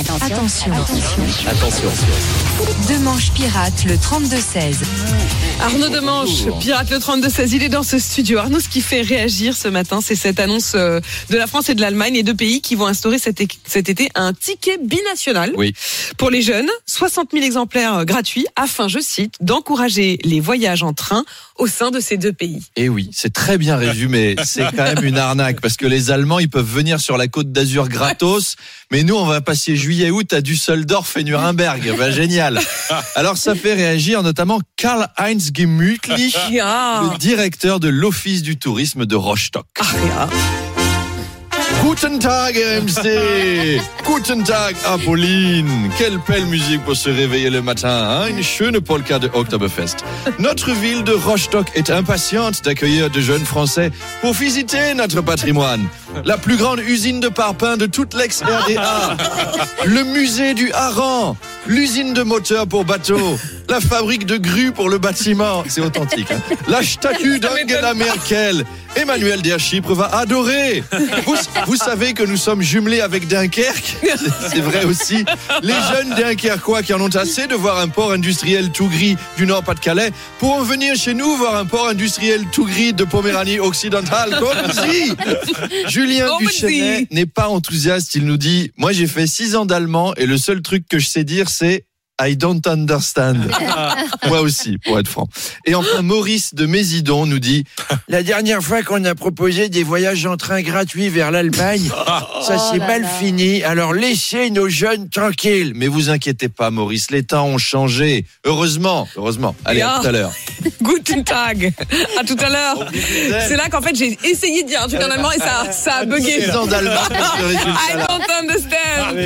Attention. Attention. Demanche pirate le 32-16. Arnaud Demanche, pirate le 32-16, il est dans ce studio. Arnaud, ce qui fait réagir ce matin, c'est cette annonce euh, de la France et de l'Allemagne, les deux pays qui vont instaurer cet été un ticket binational Oui. pour les jeunes, 60 000 exemplaires euh, gratuits, afin, je cite, d'encourager les voyages en train au sein de ces deux pays. Et Eh oui, c'est très bien résumé. C'est quand même une arnaque parce que les Allemands, ils peuvent venir sur la côte d'Azur gratos, mais nous, on va passer juillet-août à Düsseldorf et Nuremberg. Ben, génial. Alors, ça fait réagir notamment Karl-Heinz Gemütlich, Ah, le directeur de l'Office du tourisme de Rostock. Guten Tag, RMC. Guten Tag, Apolline. Quelle belle musique pour se réveiller le matin. Hein? Une schöne polka de Oktoberfest. Notre ville de Rostock est impatiente d'accueillir de jeunes Français pour visiter notre patrimoine. La plus grande usine de parpaing de toute l'ex-RDA. Le musée du hareng. L'usine de moteurs pour bateaux. La fabrique de grues pour le bâtiment. C'est authentique. hein. La statue d'Angela Merkel. Emmanuel Der Chypre va adorer. Vous, vous savez que nous sommes jumelés avec Dunkerque. C'est vrai aussi. Les jeunes Dunkerquois qui en ont assez de voir un port industriel tout gris du Nord-Pas-de-Calais pourront venir chez nous voir un port industriel tout gris de Poméranie occidentale. Comme si Julien si. n'est pas enthousiaste. Il nous dit Moi, j'ai fait six ans d'allemand et le seul truc que je sais dire, c'est I don't understand. Moi aussi, pour être franc. Et enfin, Maurice de Mésidon nous dit La dernière fois qu'on a proposé des voyages en train gratuits vers l'Allemagne, ça s'est mal fini. Alors laissez nos jeunes tranquilles. Mais vous inquiétez pas, Maurice, les temps ont changé. Heureusement, heureusement. Allez, à tout à l'heure. Guten Tag. À tout à l'heure. C'est là qu'en fait, j'ai essayé de dire un truc en allemand et ça, ça a bugué. Pour ce I don't understand.